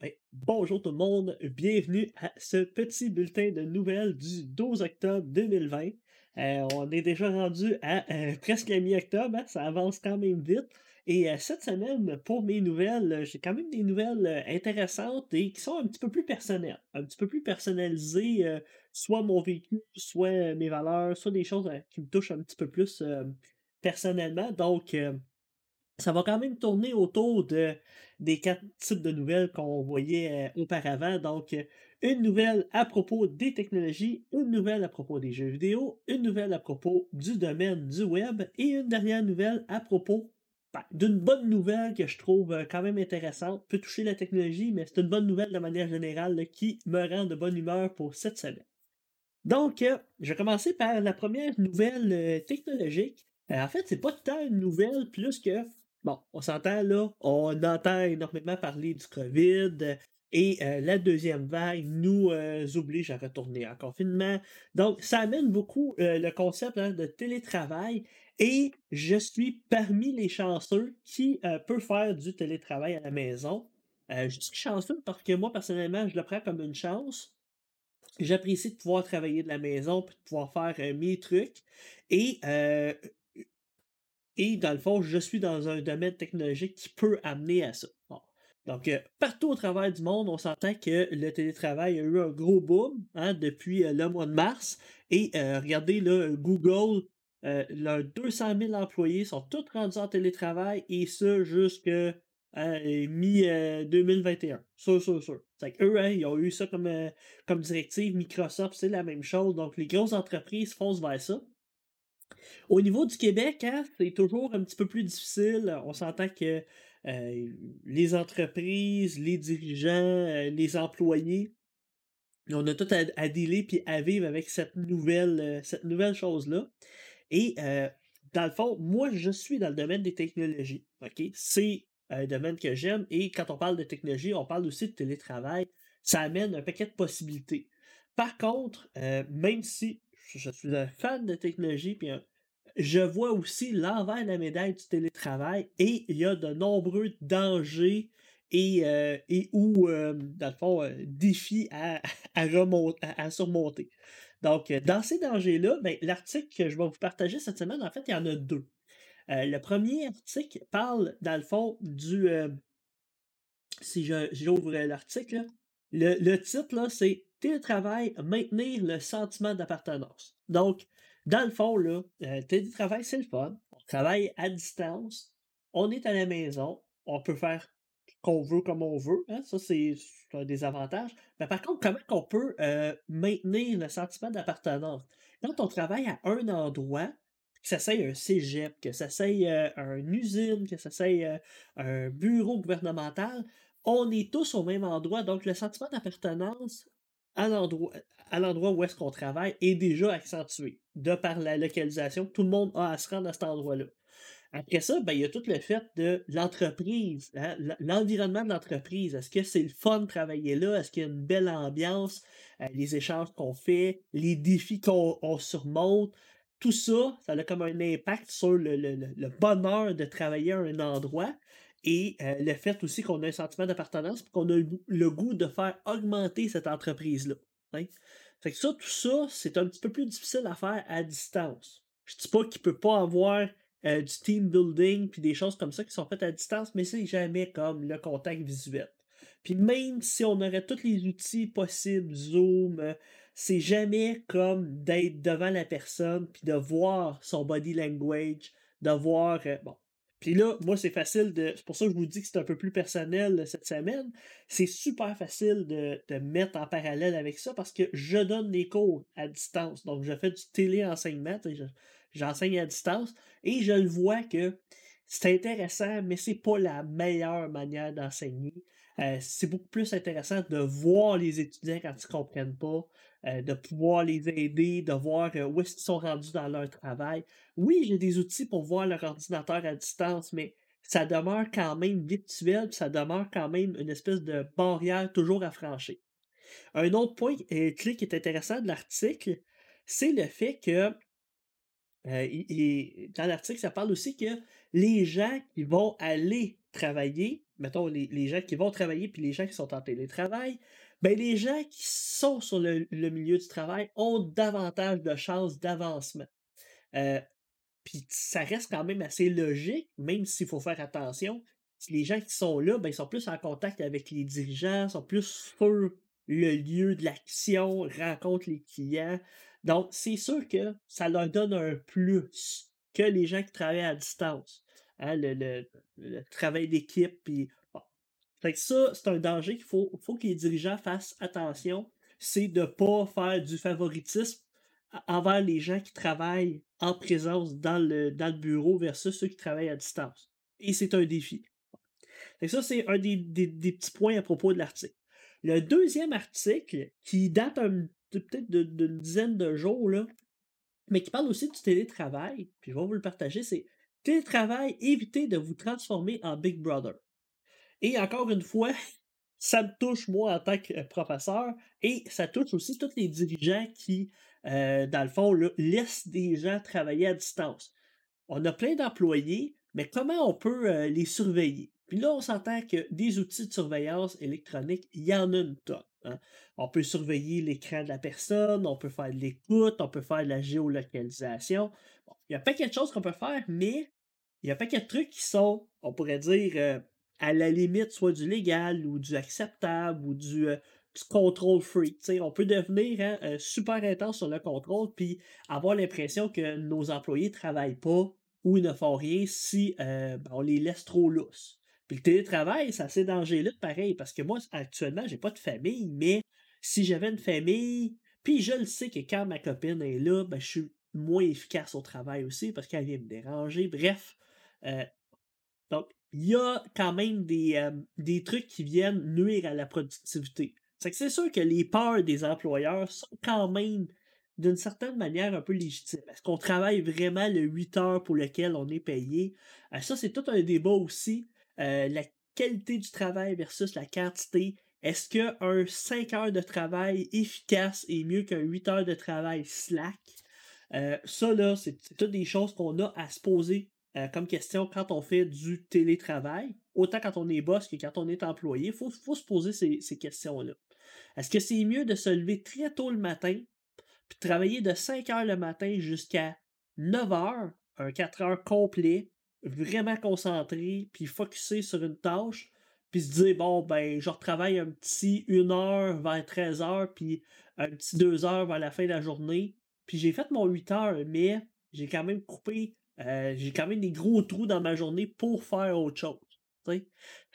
Ben, bonjour tout le monde, bienvenue à ce petit bulletin de nouvelles du 12 octobre 2020. Euh, on est déjà rendu à euh, presque la mi-octobre, hein, ça avance quand même vite. Et euh, cette semaine, pour mes nouvelles, j'ai quand même des nouvelles intéressantes et qui sont un petit peu plus personnelles, un petit peu plus personnalisées, soit mon vécu, soit mes valeurs, soit des choses qui me touchent un petit peu plus personnellement. Donc, ça va quand même tourner autour de, des quatre types de nouvelles qu'on voyait euh, auparavant. Donc, euh, une nouvelle à propos des technologies, une nouvelle à propos des jeux vidéo, une nouvelle à propos du domaine du web et une dernière nouvelle à propos ben, d'une bonne nouvelle que je trouve euh, quand même intéressante. Peut toucher la technologie, mais c'est une bonne nouvelle de manière générale qui me rend de bonne humeur pour cette semaine. Donc, je vais commencer par la première nouvelle technologique. en fait, c'est pas tant une nouvelle plus que Bon, on s'entend là, on entend énormément parler du COVID et euh, la deuxième vague nous euh, oblige à retourner en confinement. Donc, ça amène beaucoup euh, le concept hein, de télétravail et je suis parmi les chanceux qui peut faire du télétravail à la maison. je dis chanceux parce que moi, personnellement, je le prends comme une chance. J'apprécie de pouvoir travailler de la maison, de pouvoir faire mes trucs. Et et dans le fond, je suis dans un domaine technologique qui peut amener à ça. Donc, euh, partout au travers du monde, on s'entend que le télétravail a eu un gros boom hein, depuis euh, le mois de mars. Et euh, regardez, là, Google, leurs 200 000 employés sont tous rendus en télétravail et ça jusqu'à mi-2021. Sûr, sûr, sûr. C'est eux, hein, ils ont eu ça comme, comme directive. Microsoft, c'est la même chose. Donc, les grosses entreprises foncent vers ça. Au niveau du Québec, hein, c'est toujours un petit peu plus difficile. On s'entend que euh, les entreprises, les dirigeants, euh, les employés, on a tout à, dealer puis à vivre avec cette nouvelle, euh, nouvelle chose-là. Et dans le fond, moi, je suis dans le domaine des technologies. C'est un domaine que j'aime. Et quand on parle de technologie, on parle aussi de télétravail. Ça amène un paquet de possibilités. Par contre, même si je suis un fan de technologie, puis je vois aussi l'envers de la médaille du télétravail et il y a de nombreux dangers et, euh, et ou, euh, dans le fond, euh, défis à, à, surmonter. Donc, dans ces dangers-là, ben, l'article que je vais vous partager cette semaine, en fait, il y en a deux. le premier article parle, dans le fond, du. si j'ouvre l'article, le, le titre, c'est Télétravail, maintenir le sentiment d'appartenance. Donc, dans le fond, là, euh, télétravail, c'est le fun. On travaille à distance. On est à la maison. On peut faire qu'on veut comme on veut. Hein, ça, c'est un des avantages. Mais par contre, comment on peut euh, maintenir le sentiment d'appartenance? Quand on travaille à un endroit, que ça soit un cégep, que ça soit euh, une usine, que ça soit un bureau gouvernemental, on est tous au même endroit. Donc, le sentiment d'appartenance à l'endroit, où est-ce qu'on travaille est déjà accentué de par la localisation. Tout le monde a à se rendre à cet endroit-là. Après ça, ben, il y a tout le fait de l'entreprise, hein, l'environnement de l'entreprise. Est-ce que c'est le fun de travailler là? Est-ce qu'il y a une belle ambiance? Euh, les échanges qu'on fait, les défis qu'on surmonte, tout ça, ça a comme un impact sur le, le bonheur de travailler à un endroit et euh, le fait aussi qu'on a un sentiment d'appartenance et qu'on a le goût de faire augmenter cette entreprise-là. Hein. Fait que ça, tout ça, c'est un petit peu plus difficile à faire à distance. Je dis pas qu'il peut pas avoir euh, du team building puis des choses comme ça qui sont faites à distance, mais c'est jamais comme le contact visuel. Puis même si on aurait tous les outils possibles, Zoom, euh, c'est jamais comme d'être devant la personne puis de voir son body language, de voir, bon, puis là, moi, c'est facile de. C'est pour ça que je vous dis que c'est un peu plus personnel cette semaine. C'est super facile de, de, mettre en parallèle avec ça parce que je donne des cours à distance. Donc, je fais du téléenseignement, j'enseigne à distance et je le vois que c'est intéressant, mais c'est pas la meilleure manière d'enseigner. Euh, c'est beaucoup plus intéressant de voir les étudiants quand ils comprennent pas, euh, de pouvoir les aider, de voir euh, où est-ce qu'ils sont rendus dans leur travail. Oui, j'ai des outils pour voir leur ordinateur à distance, mais ça demeure quand même virtuel, ça demeure quand même une espèce de barrière toujours à franchir. Un autre point clé qui est intéressant de l'article, c'est le fait que dans l'article, ça parle aussi que les gens qui vont aller travailler mettons, les, gens qui vont travailler puis les gens qui sont en télétravail, ben les gens qui sont sur le, milieu du travail ont davantage de chances d'avancement. Euh, puis ça reste quand même assez logique, même s'il faut faire attention. Les gens qui sont là, ben, ils sont plus en contact avec les dirigeants, sont plus sur le lieu de l'action, rencontrent les clients. Donc, c'est sûr que ça leur donne un plus que les gens qui travaillent à distance. Hein, le, travail d'équipe. Puis, ça, c'est un danger qu'il faut, faut que les dirigeants fassent attention. C'est de ne pas faire du favoritisme envers les gens qui travaillent en présence dans le, dans le bureau versus ceux qui travaillent à distance. Et c'est un défi. ça, c'est un des, petits points à propos de l'article. Le deuxième article, qui date peut-être d'une dizaine de jours, là, mais qui parle aussi du télétravail, puis je vais vous le partager, c'est Télétravail, évitez de vous transformer en Big Brother. Et encore une fois, ça me touche moi en tant que professeur et ça touche aussi tous les dirigeants qui, euh, dans le fond, laissent des gens travailler à distance. On a plein d'employés, mais comment on peut euh, les surveiller? Puis là, on s'entend que des outils de surveillance électronique, il y en a une tonne. Hein. On peut surveiller l'écran de la personne, on peut faire de l'écoute, on peut faire de la géolocalisation. il y a pas quelque chose qu'on peut faire, mais il y a pas de trucs qui sont, on pourrait dire, euh, à la limite, soit du légal ou du acceptable ou du, euh, contrôle freak. on peut devenir hein, euh, super intense sur le contrôle puis avoir l'impression que nos employés ne travaillent pas ou ils ne font rien si ben, on les laisse trop lousses. Puis le télétravail, c'est assez dangereux pareil, parce que moi, actuellement, j'ai pas de famille, mais si j'avais une famille, puis je le sais que quand ma copine est là, ben, je suis moins efficace au travail aussi parce qu'elle vient me déranger. Bref, euh, donc, il y a quand même des, euh, des trucs qui viennent nuire à la productivité. C'est c'est sûr que les peurs des employeurs sont quand même d'une certaine manière un peu légitimes. Est-ce qu'on travaille vraiment le 8 heures pour lequel on est payé? Euh, ça, c'est tout un débat aussi. la qualité du travail versus la quantité. Est-ce qu'un 5 heures de travail efficace est mieux qu'un 8 heures de travail slack? ça, là, c'est toutes des choses qu'on a à se poser euh, comme question quand on fait du télétravail, autant quand on est boss que quand on est employé, il faut, se poser ces, questions-là. Est-ce que c'est mieux de se lever très tôt le matin, puis travailler de 5 heures le matin jusqu'à 9 heures, un 4 heures complet, vraiment concentré, puis focusé sur une tâche, puis se dire, bon, ben, je retravaille un petit 1 heure vers 13 heures, puis un petit 2 heures vers la fin de la journée, puis j'ai fait mon 8 heures, mais j'ai quand même coupé euh, j'ai quand même des gros trous dans ma journée pour faire autre chose.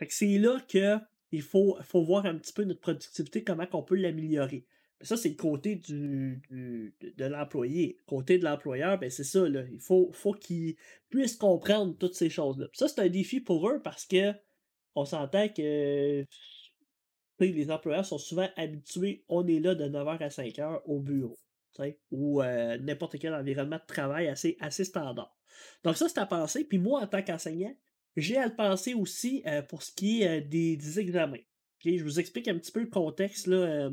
C'est là que il faut, faut voir un petit peu notre productivité, comment on peut l'améliorer. Ça, c'est le côté du, de, l'employé. Côté de l'employeur, ben c'est ça, là. Il faut, faut qu'ils puissent comprendre toutes ces choses-là. Ça, c'est un défi pour eux parce que on s'entend que les employeurs sont souvent habitués, on est là de 9h à 5h au bureau. Ou euh, n'importe quel environnement de travail assez, assez standard. Donc ça, c'est à penser. Puis moi, en tant qu'enseignant, j'ai à le penser aussi euh, pour ce qui est euh, des, examens. Je vous explique un petit peu le contexte. Là, euh,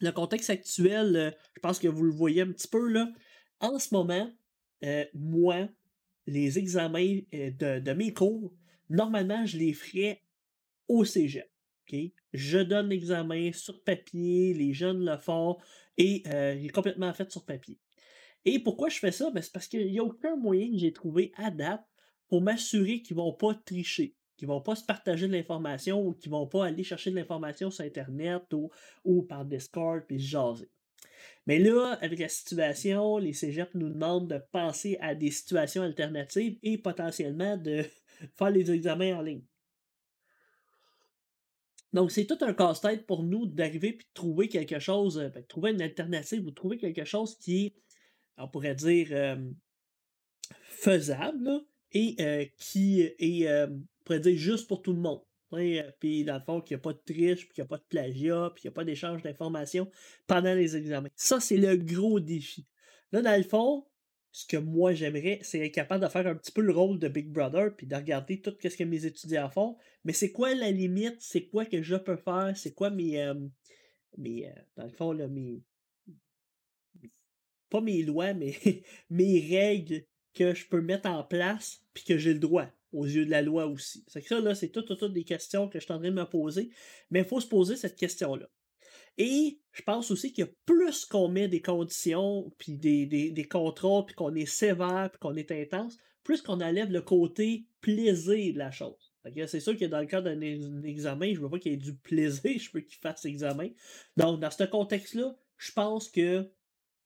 le contexte actuel, je pense que vous le voyez un petit peu. Là. En ce moment, moi, les examens de, mes cours, normalement, je les ferais au cégep. Je donne l'examen sur papier, les jeunes le font et il est complètement fait sur papier. Et pourquoi je fais ça? Ben, c'est parce qu'il n'y a aucun moyen que j'ai trouvé à date pour m'assurer qu'ils ne vont pas tricher, qu'ils ne vont pas se partager de l'information ou qu'ils ne vont pas aller chercher de l'information sur Internet ou, ou par Discord puis jaser. Mais là, avec la situation, les cégeps nous demandent de penser à des situations alternatives et potentiellement de faire les examens en ligne. Donc, c'est tout un casse-tête pour nous d'arriver et de trouver quelque chose, euh, ben, trouver une alternative ou trouver quelque chose qui est on pourrait dire, faisable et qui est, pourrait dire, juste pour tout le monde. Puis dans le fond, qu'il n'y a pas de triche, puis qu'il n'y a pas de plagiat, puis qu'il n'y a pas d'échange d'informations pendant les examens. Ça, c'est le gros défi. Là, dans le fond, ce que moi j'aimerais, c'est être capable de faire un petit peu le rôle de Big Brother, puis de regarder tout ce que mes étudiants font. Mais c'est quoi la limite? C'est quoi que je peux faire? C'est quoi mes. mes dans le fond, là, mes, pas mes lois, mais mes règles que je peux mettre en place puis que j'ai le droit. aux yeux de la loi aussi. C'est que ça, là, c'est toutes, toutes, des questions que je suis en de me poser, mais il faut se poser cette question-là. Et je pense aussi que plus qu'on met des conditions, puis des, des, des contrôles, puis qu'on est sévère, puis qu'on est intense, plus qu'on enlève le côté plaisir de la chose. C'est sûr que dans le cas d'un examen, je veux pas qu'il y ait du plaisir, je veux qu'il fasse l'examen. Donc, dans ce contexte-là, je pense que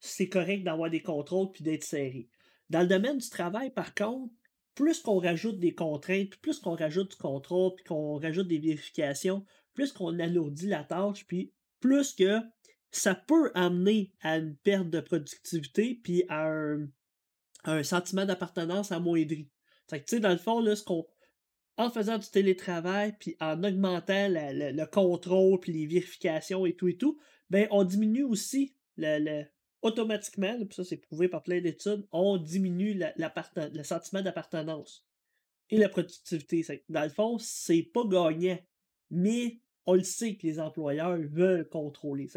c'est correct d'avoir des contrôles puis d'être serré. Dans le domaine du travail, par contre, plus qu'on rajoute des contraintes, plus qu'on rajoute du contrôle, puis qu'on rajoute des vérifications, plus qu'on alourdit la tâche, puis plus que ça peut amener à une perte de productivité, puis à un, sentiment d'appartenance amoindri. tu sais, dans le fond, là, ce qu'on, en faisant du télétravail, puis en augmentant le contrôle, puis les vérifications et tout et tout, ben, on diminue aussi le, automatiquement, puis ça c'est prouvé par plein d'études, on diminue le sentiment d'appartenance et la productivité. Dans le fond, c'est pas gagnant, mais on le sait que les employeurs veulent contrôler.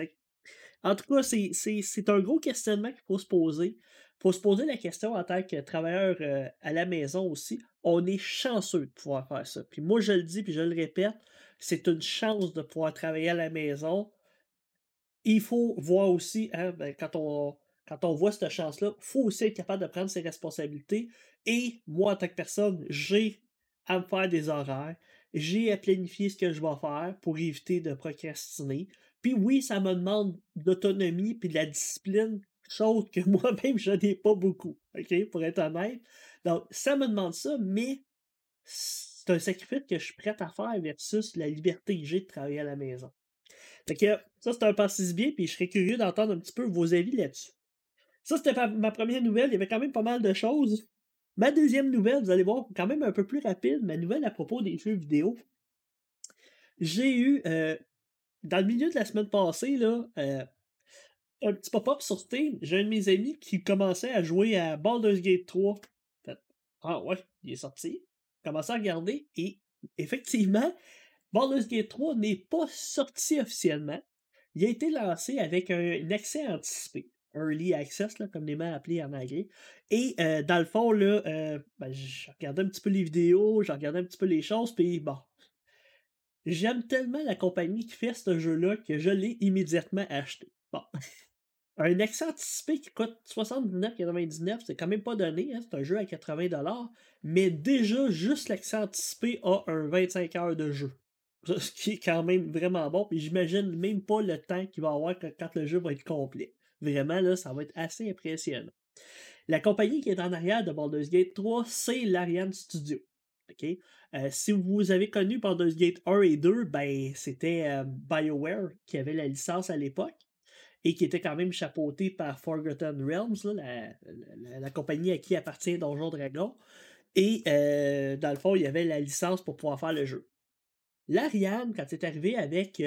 En tout cas, c'est un gros questionnement qu'il faut se poser. Il faut se poser la question en tant que travailleur euh, à la maison aussi. On est chanceux de pouvoir faire ça. Puis moi, je le dis, puis je le répète, c'est une chance de pouvoir travailler à la maison. Il faut voir aussi, hein, ben, quand, on, quand on voit cette chance-là, il faut aussi être capable de prendre ses responsabilités. Et moi, en tant que personne, j'ai à me faire des horaires j'ai à planifier ce que je vais faire pour éviter de procrastiner. Puis oui, ça me demande d'autonomie puis de la discipline, chose que moi-même je n'ai pas beaucoup, ok, pour être honnête. Donc, ça me demande ça, mais c'est un sacrifice que je suis prêt à faire versus la liberté que j'ai de travailler à la maison. Fait que ça, c'est un passé bien, puis je serais curieux d'entendre un petit peu vos avis là-dessus. Ça, c'était ma première nouvelle. Il y avait quand même pas mal de choses. Ma deuxième nouvelle, vous allez voir, quand même un peu plus rapide, ma nouvelle à propos des jeux vidéo. J'ai eu, euh, dans le milieu de la semaine passée, là, euh, un petit pop-up sur Steam. J'ai un de mes amis qui commençait à jouer à Baldur's Gate 3. ah ouais, il est sorti. Commencé à regarder et effectivement, Baldur's Gate 3 n'est pas sorti officiellement. Il a été lancé avec un accès anticipé. Early Access, là, comme les mains appelés en anglais. Et euh, dans le fond, là, euh, ben, un petit peu les vidéos, j'ai regardé un petit peu les choses, puis bon. J'aime tellement la compagnie qui fait ce jeu-là que je l'ai immédiatement acheté. Bon. Un accès anticipé qui coûte 79,99, c'est quand même pas donné, hein, c'est un jeu à 80$, mais déjà, juste l'accès anticipé a un 25 heures de jeu. Ce qui est quand même vraiment bon, puis j'imagine même pas le temps qu'il va avoir quand le jeu va être complet. Vraiment, là, ça va être assez impressionnant. La compagnie qui est en arrière de Baldur's Gate 3, c'est l'Ariane Studio. Euh, si vous avez connu Baldur's Gate 1 et 2, ben, c'était euh, BioWare qui avait la licence à l'époque et qui était quand même chapeauté par Forgotten Realms, la, compagnie à qui appartient Donjon Dragon. Et euh, dans le fond, il y avait la licence pour pouvoir faire le jeu. L'Ariane, quand c'est arrivé avec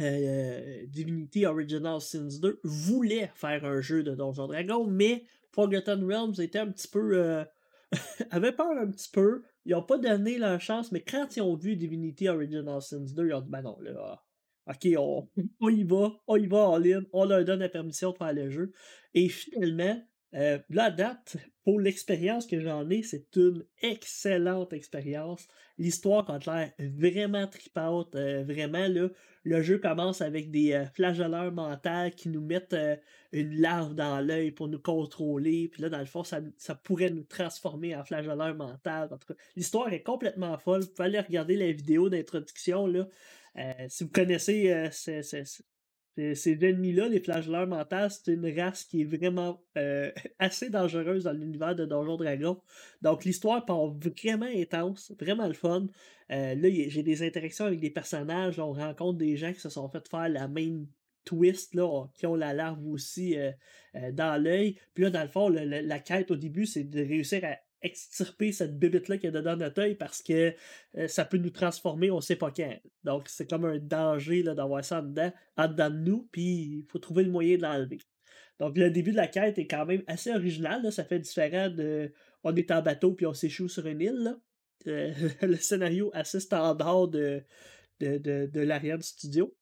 euh, Divinity Original Sins 2 voulait faire un jeu de Donjon Dragon, mais Forgotten Realms était un petit peu. Euh, avait peur un petit peu. Ils n'ont pas donné leur chance, mais quand ils ont vu Divinity Original Sins 2, ils ont dit ben non, là, ok, on, on y va, on y va en ligne, on leur donne la permission de faire le jeu. Et finalement, euh, la date, pour l'expérience que j'en ai, c'est une excellente expérience. L'histoire a l'air vraiment tripante. Euh, vraiment, là, le jeu commence avec des euh, flageoleurs mentales qui nous mettent une larve dans l'œil pour nous contrôler. Puis là, dans le fond, ça, pourrait nous transformer en flageoleur mental. L'histoire est complètement folle. Vous pouvez aller regarder la vidéo d'introduction. Si vous connaissez ces ennemis-là, les flagelleurs mentales, c'est une race qui est vraiment euh, assez dangereuse dans l'univers de Donjon Dragon. Donc l'histoire part vraiment intense, vraiment le fun. Euh, là, j'ai des interactions avec des personnages, on rencontre des gens qui se sont fait faire la même twist, là, qui ont la larve aussi euh, dans l'œil. Puis là, dans le fond, la quête au début, c'est de réussir à extirper cette bébête-là qui est dedans notre œil parce que euh, ça peut nous transformer, on sait pas quand. Donc, c'est comme un danger d'avoir ça en dedans, dedans de nous, puis il faut trouver le moyen de l'enlever. Donc, le début de la quête est quand même assez original. Ça fait différent de on est en bateau puis on s'échoue sur une île. Euh, le scénario assez standard de, de, de, de l'Ariane Studio.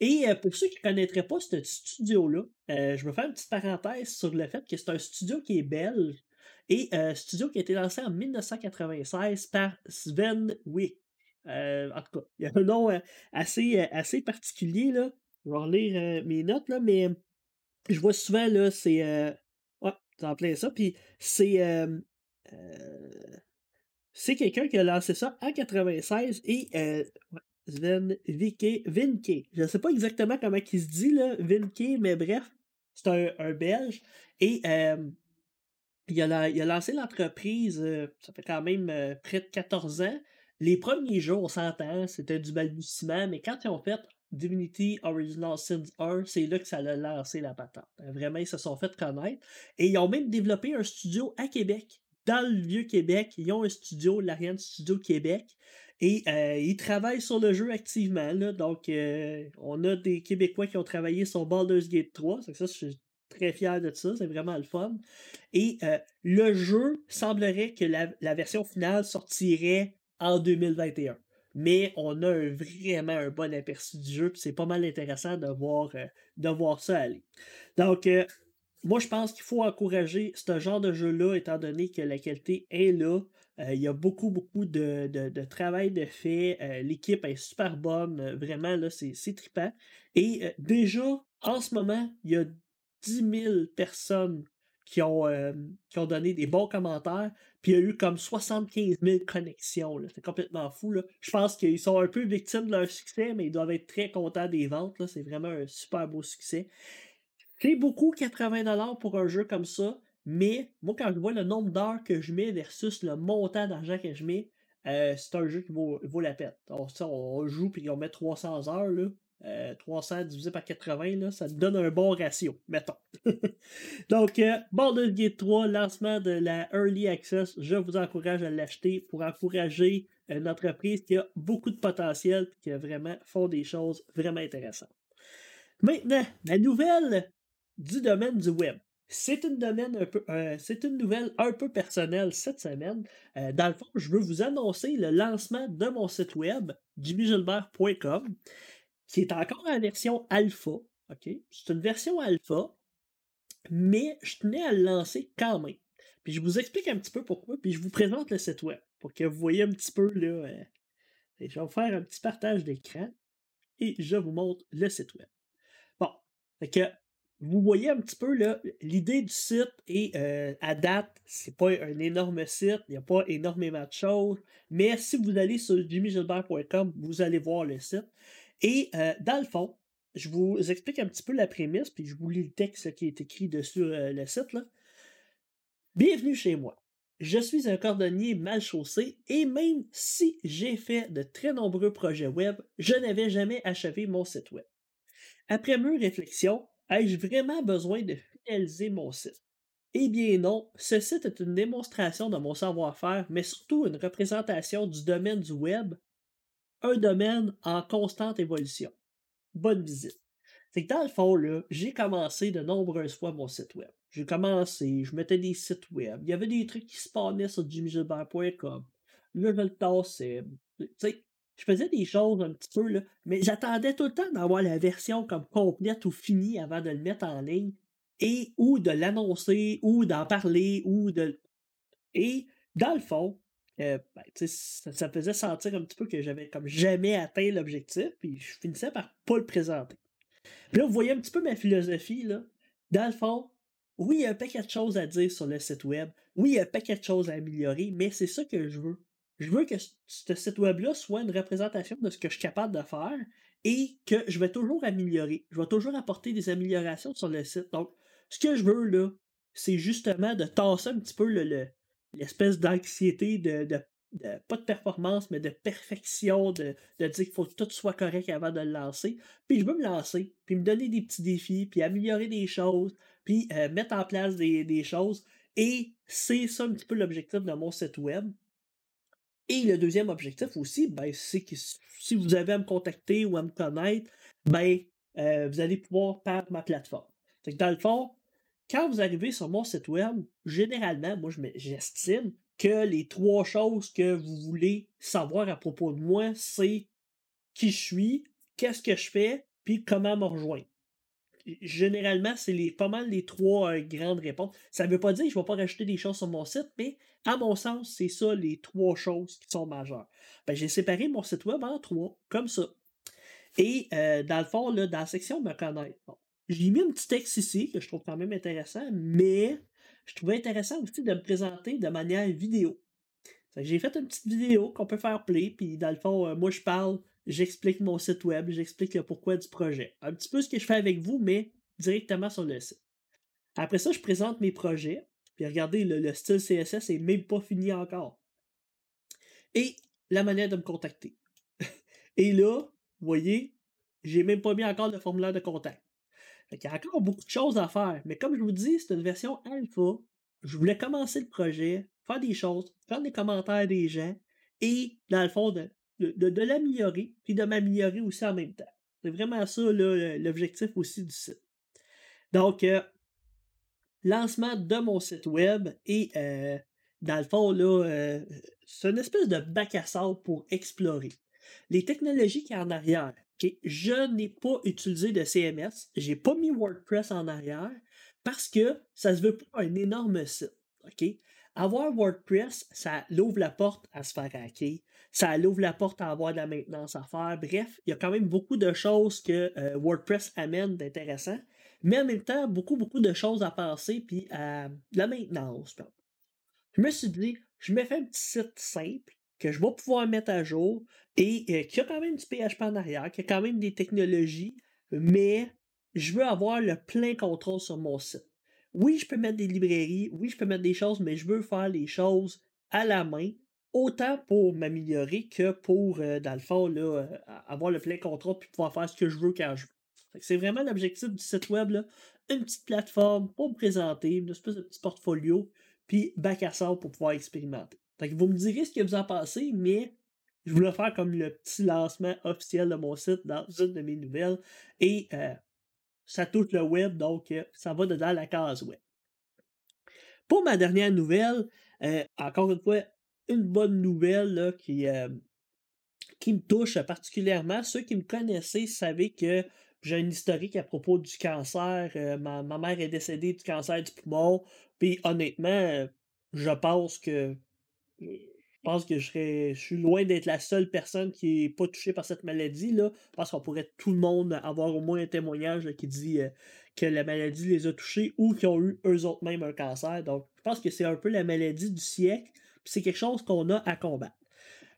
Et euh, pour ceux qui ne connaîtraient pas ce studio-là, je me fais une petite parenthèse sur le fait que c'est un studio qui est belge Et euh, studio qui a été lancé en 1996 par Sven Wick. Euh, en tout cas, il y a un nom assez, assez particulier, là. Je vais relire mes notes, là, mais je vois souvent, là, c'est... ouais, c'est en plein ça. Puis c'est... c'est quelqu'un qui a lancé ça en 96 et Sven Vinke. Je ne sais pas exactement comment il se dit, là, Vinke, mais bref, c'est un, Belge. Et il, a lancé l'entreprise, euh, ça fait quand même euh, près de 14 ans. Les premiers jours, on s'entend, c'était du balbutiement, mais quand ils ont fait Divinity Original Sins 1, c'est là que ça a lancé la patente. Vraiment, ils se sont fait connaître. Et ils ont même développé un studio à Québec. Dans le vieux Québec, ils ont un studio, l'Ariane Studio Québec. Et euh, ils travaillent sur le jeu activement. donc, on a des Québécois qui ont travaillé sur Baldur's Gate 3. Ça, suis très fier de ça. C'est vraiment le fun. Et euh, le jeu semblerait que la, version finale sortirait en 2021. Mais on a vraiment un bon aperçu du jeu. C'est pas mal intéressant de voir, de voir ça aller. Donc, moi, je pense qu'il faut encourager ce genre de jeu-là, étant donné que la qualité est là. Euh, il y a beaucoup, beaucoup de, travail de fait. Euh, l'équipe est super bonne. Euh, vraiment, là, c'est, trippant. Et déjà, en ce moment, il y a 10 000 personnes qui ont, qui ont donné des bons commentaires. Puis il y a eu comme 75 000 connexions. C'est complètement fou. Je pense qu'ils sont un peu victimes de leur succès, mais ils doivent être très contents des ventes. C'est vraiment un super beau succès. C'est beaucoup 80$ pour un jeu comme ça. Mais moi, quand je vois le nombre d'heures que je mets versus le montant d'argent que je mets, euh, c'est un jeu qui vaut, la peine. On, on joue puis on met 300 heures, là. 300 euh, divisé par 80, là, ça donne un bon ratio, mettons. Donc, euh, Gate 3, lancement de la Early Access, je vous encourage à l'acheter pour encourager une entreprise qui a beaucoup de potentiel et qui a vraiment font des choses vraiment intéressantes. Maintenant, la nouvelle du domaine du web. C'est une, euh, nouvelle un peu personnelle cette semaine. Euh, dans le fond, je veux vous annoncer le lancement de mon site web, jimmygilbert.com, qui est encore en version alpha. ok? C'est une version alpha, mais je tenais à le lancer quand même. Puis je vous explique un petit peu pourquoi, puis je vous présente le site web pour que vous voyez un petit peu là. Euh, je vais vous faire un petit partage d'écran et je vous montre le site web. Bon, vous voyez un petit peu l'idée du site et euh, à date, c'est pas un énorme site, il n'y a pas énormément de choses, mais si vous allez sur jimmygilbert.com, vous allez voir le site. Et euh, dans le fond, je vous explique un petit peu la prémisse, puis je vous lis le texte qui est écrit dessus euh, le site. Là. Bienvenue chez moi. Je suis un cordonnier mal chaussé et même si j'ai fait de très nombreux projets web, je n'avais jamais achevé mon site web. Après mûre réflexion, Ai-je vraiment besoin de finaliser mon site? Eh bien non, ce site est une démonstration de mon savoir-faire, mais surtout une représentation du domaine du web, un domaine en constante évolution. Bonne visite. C'est que dans le fond, j'ai commencé de nombreuses fois mon site web. J'ai commencé, je mettais des sites web, il y avait des trucs qui spawnaient sur jimmygilbert.com. Là, je le tassais. Je faisais des choses un petit peu, là, mais j'attendais tout le temps d'avoir la version comme complète ou finie avant de le mettre en ligne, et ou de l'annoncer, ou d'en parler, ou de. Et dans le fond, euh, ben, ça, ça, faisait sentir un petit peu que j'avais comme jamais atteint l'objectif, puis je finissais par pas le présenter. Puis là, vous voyez un petit peu ma philosophie, là. Dans le fond, oui, il y a un paquet de choses à dire sur le site web. Oui, il y a un paquet de choses à améliorer, mais c'est ça que je veux je veux que ce site web-là soit une représentation de ce que je suis capable de faire et que je vais toujours améliorer. Je vais toujours apporter des améliorations sur le site. Donc, ce que je veux, là, c'est justement de tasser un petit peu l'espèce d'anxiété de, pas de performance, mais de perfection, de, dire qu'il faut que tout soit correct avant de le lancer. Puis je veux me lancer, puis me donner des petits défis, puis améliorer des choses, puis euh, mettre en place des, des choses. Et c'est ça un petit peu l'objectif de mon site web. Et le deuxième objectif aussi, ben, c'est que si vous avez à me contacter ou à me connaître, ben, euh, vous allez pouvoir par ma plateforme. Que dans le fond, quand vous arrivez sur mon site web, généralement, moi, j'estime que les trois choses que vous voulez savoir à propos de moi, c'est qui je suis, qu'est-ce que je fais, puis comment me rejoindre. généralement, c'est les, pas mal les trois euh, grandes réponses. Ça ne veut pas dire que je ne vais pas rajouter des choses sur mon site, mais à mon sens, c'est ça les trois choses qui sont majeures. Ben, j'ai séparé mon site web en trois, comme ça. Et euh, dans le fond, là, dans la section Me connaître, j'ai mis un petit texte ici que je trouve quand même intéressant, mais je trouvais intéressant aussi de me présenter de manière vidéo. J'ai fait une petite vidéo qu'on peut faire play, puis dans le fond, euh, moi je parle, j'explique mon site web, j'explique le pourquoi du projet. Un petit peu ce que je fais avec vous, mais directement sur le site. Après ça, je présente mes projets, puis regardez, le, style CSS est même pas fini encore. Et la manière de me contacter. Et là, vous voyez, j'ai même pas mis encore de formulaire de contact. Il y a encore beaucoup de choses à faire. Mais comme je vous dis, c'est une version alpha. Je voulais commencer le projet, faire des choses, prendre des commentaires des gens et, dans le fond, de, de, l'améliorer, puis de m'améliorer aussi en même temps. C'est vraiment ça l'objectif aussi du site. Donc, euh, lancement de mon site web et, euh, dans le fond, euh, c'est une espèce de bac à sable pour explorer. Les technologies qui y a en arrière, je n'ai pas utilisé de CMS, j'ai pas mis WordPress en arrière parce que ça se veut pas un énorme site. Avoir WordPress, ça l'ouvre la porte à se faire hacker, ça l'ouvre la porte à avoir de la maintenance à faire. Bref, il y a quand même beaucoup de choses que euh, WordPress amène d'intéressant, mais en même temps, beaucoup, beaucoup de choses à penser puis à la maintenance. Je me suis dit, je me fais un petit site simple que je vais pouvoir mettre à jour et euh, qui a quand même du PHP en arrière, qui a quand même des technologies, mais je veux avoir le plein contrôle sur mon site. Oui, je peux mettre des librairies, oui, je peux mettre des choses, mais je veux faire les choses à la main, autant pour m'améliorer que pour, euh, dans le fond, là, euh, avoir le plein contrôle puis pouvoir faire ce que je veux quand je veux. C'est vraiment l'objectif du site web, là. une petite plateforme pour me présenter, une espèce de petit portfolio, puis bac à sable pour pouvoir expérimenter. Donc, vous me direz ce que vous en pensez, mais je voulais faire comme le petit lancement officiel de mon site dans une de mes nouvelles. Et euh, ça touche le web, donc euh, ça va dedans la case web. Pour ma dernière nouvelle, euh, encore une fois, une bonne nouvelle qui, qui me touche particulièrement. Ceux qui me connaissaient savaient que j'ai un historique à propos du cancer. ma, ma, mère est décédée du cancer du poumon. Puis honnêtement, je pense que je pense que je serais. Je suis loin d'être la seule personne qui n'est pas touchée par cette maladie. Là. Je pense qu'on pourrait tout le monde avoir au moins un témoignage qui dit euh, que la maladie les a touchés ou qu'ils ont eu eux autres même un cancer. Donc, je pense que c'est un peu la maladie du siècle. c'est quelque chose qu'on a à combattre.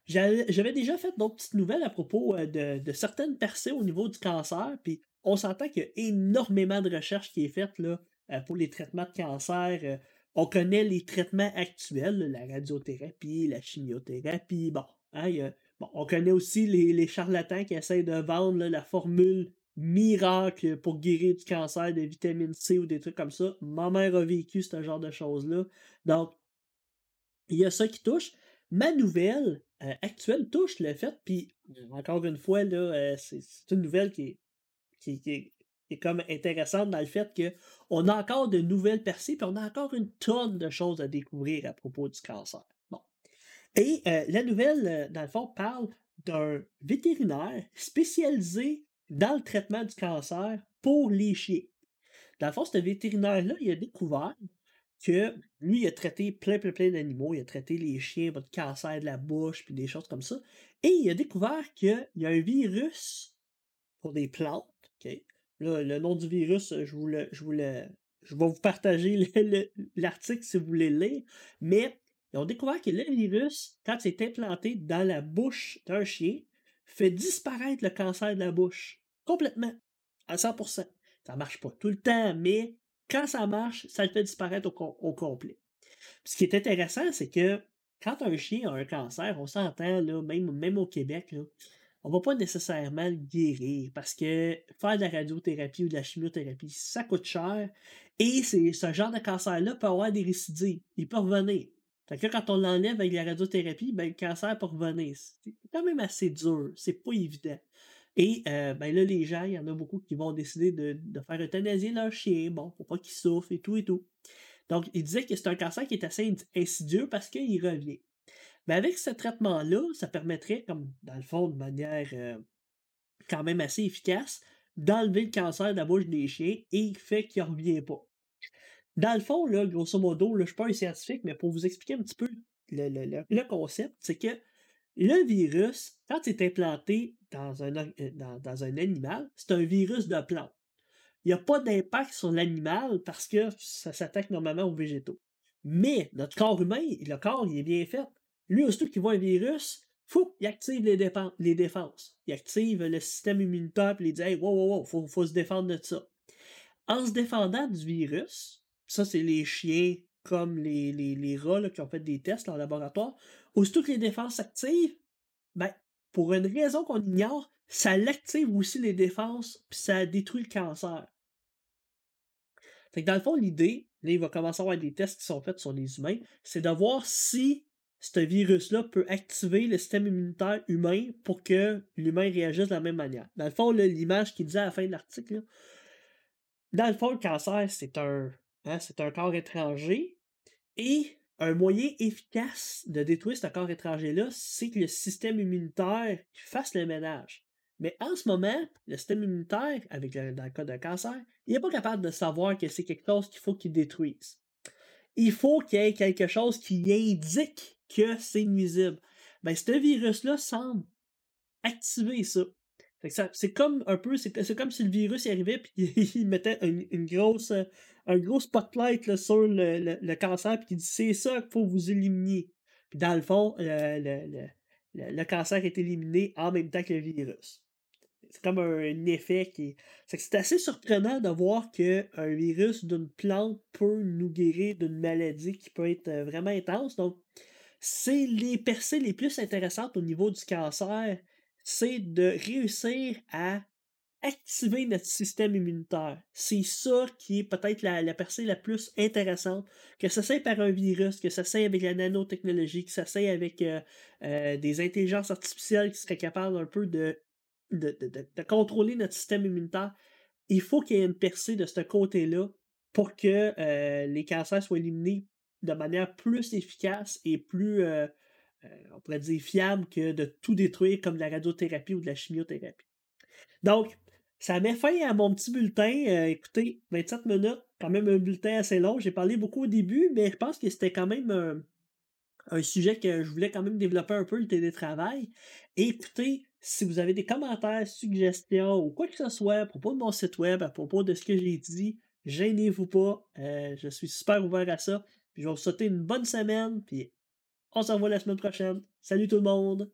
J'avais déjà fait d'autres petites nouvelles à propos euh, de, certaines percées au niveau du cancer. Puis on s'entend qu'il y a énormément de recherches qui est faite là, euh, pour les traitements de cancer on connaît les traitements actuels, la radiothérapie, la chimiothérapie, bon, hein, on connaît aussi les, charlatans qui essayent de vendre la formule miracle pour guérir du cancer, de vitamine C ou des trucs comme ça. Ma mère a vécu ce genre de choses-là. Donc, il y a ça qui touche. Ma nouvelle euh, actuelle touche le fait, puis encore une fois, euh, c'est une nouvelle qui qui, qui, est comme intéressante dans le fait qu'on a encore de nouvelles percées, puis on a encore une tonne de choses à découvrir à propos du cancer. Bon. Et euh, la nouvelle, euh, dans le fond, parle d'un vétérinaire spécialisé dans le traitement du cancer pour les chiens. Dans le fond, ce vétérinaire-là, il a découvert que lui, il a traité plein, plein, plein d'animaux. Il a traité les chiens, votre cancer de la bouche, puis des choses comme ça. Et il a découvert qu'il y a un virus pour des plantes, Le nom du virus, je, vous je, vous je vais vous partager l'article si vous voulez le lire. Mais ils ont découvert que le virus, quand c'est implanté dans la bouche d'un chien, fait disparaître le cancer de la bouche. Complètement. À 100%. Ça marche pas tout le temps, mais quand ça marche, ça le fait disparaître au, complet. ce qui est intéressant, c'est que quand un chien a un cancer, on s'entend, même, même au Québec, là, on va pas nécessairement le guérir parce que faire de la radiothérapie ou de la chimiothérapie, ça coûte cher. Et c'est ce genre de cancer-là peut avoir des récidives. Il peut revenir. Fait que quand on l'enlève avec la radiothérapie, ben, le cancer peut revenir. C'est quand même assez dur. C'est pas évident. Et euh, ben là, les gens, il y en a beaucoup qui vont décider de, faire euthanasier leur chien, bon, pour pas qu'il souffre et tout et tout. Donc, il disait que c'est un cancer qui est assez insidieux parce qu'il revient. Mais avec ce traitement-là, ça permettrait, comme dans le fond, de manière euh, quand même assez efficace, d'enlever le cancer de la bouche des chiens et fait qu'il ne revient pas. Dans le fond, là, grosso modo, là, je ne suis pas un scientifique, mais pour vous expliquer un petit peu le, le, le concept, c'est que le virus, quand il est implanté dans un, euh, dans, dans un animal, c'est un virus de plante. Il n'y a pas d'impact sur l'animal parce que ça s'attaque normalement aux végétaux. Mais notre corps humain, le corps, il est bien fait. Lui, aussitôt qu'il voit un virus, fou, il active les, défenses. Il active le système immunitaire et il dit Hey, wow, wow, wow, faut, faut se défendre de ça. En se défendant du virus, ça, c'est les chiens comme les, les, les rats qui ont fait des tests en laboratoire. Aussitôt que les défenses s'activent, ben, pour une raison qu'on ignore, ça l'active aussi les défenses, puis ça détruit le cancer. Fait que dans le fond, l'idée, là, il va commencer à avoir des tests qui sont faits sur les humains, c'est de voir si ce virus-là peut activer le système immunitaire humain pour que l'humain réagisse de la même manière. Dans le fond, l'image qu'il dit à la fin de l'article, dans le fond, le cancer, c'est un, hein, un corps étranger et un moyen efficace de détruire ce corps étranger-là, c'est que le système immunitaire fasse le ménage. Mais en ce moment, le système immunitaire, avec dans le cas d'un cancer, il n'est pas capable de savoir que c'est quelque chose qu'il faut qu'il détruise. Il faut qu'il y ait quelque chose qui indique que c'est nuisible. Ben, ce virus-là semble activer ça. c'est comme un peu, c'est comme si le virus y arrivait et il mettait une, grosse, un gros spotlight sur le, cancer puis il dit c'est ça qu'il faut vous éliminer. Puis dans le fond, le, cancer est éliminé en même temps que le virus. C'est comme un, effet qui. C'est assez surprenant de voir qu'un virus d'une plante peut nous guérir d'une maladie qui peut être euh, vraiment intense. Donc, c'est les percées les plus intéressantes au niveau du cancer, c'est de réussir à activer notre système immunitaire. C'est ça qui est peut-être la, percée la plus intéressante. Que ça soit par un virus, que ça soit avec la nanotechnologie, que ça soit avec euh, euh, des intelligences artificielles qui seraient capables un peu de, de, contrôler notre système immunitaire. Il faut qu'il y ait une percée de ce côté-là pour que euh, les cancers soient éliminés de manière plus efficace et plus, on pourrait dire, fiable que de tout détruire comme la radiothérapie ou de la chimiothérapie. Donc, ça met fin à mon petit bulletin. Euh, écoutez, 27 minutes, quand même un bulletin assez long. J'ai parlé beaucoup au début, mais je pense que c'était quand même un, sujet que je voulais quand même développer un peu le télétravail. Et écoutez, si vous avez des commentaires, suggestions ou quoi que ce soit à propos de mon site web, à propos de ce que j'ai dit, gênez-vous pas. Euh, je suis super ouvert à ça. Je vais vous souhaiter une bonne semaine. Puis on se revoit la semaine prochaine. Salut tout le monde!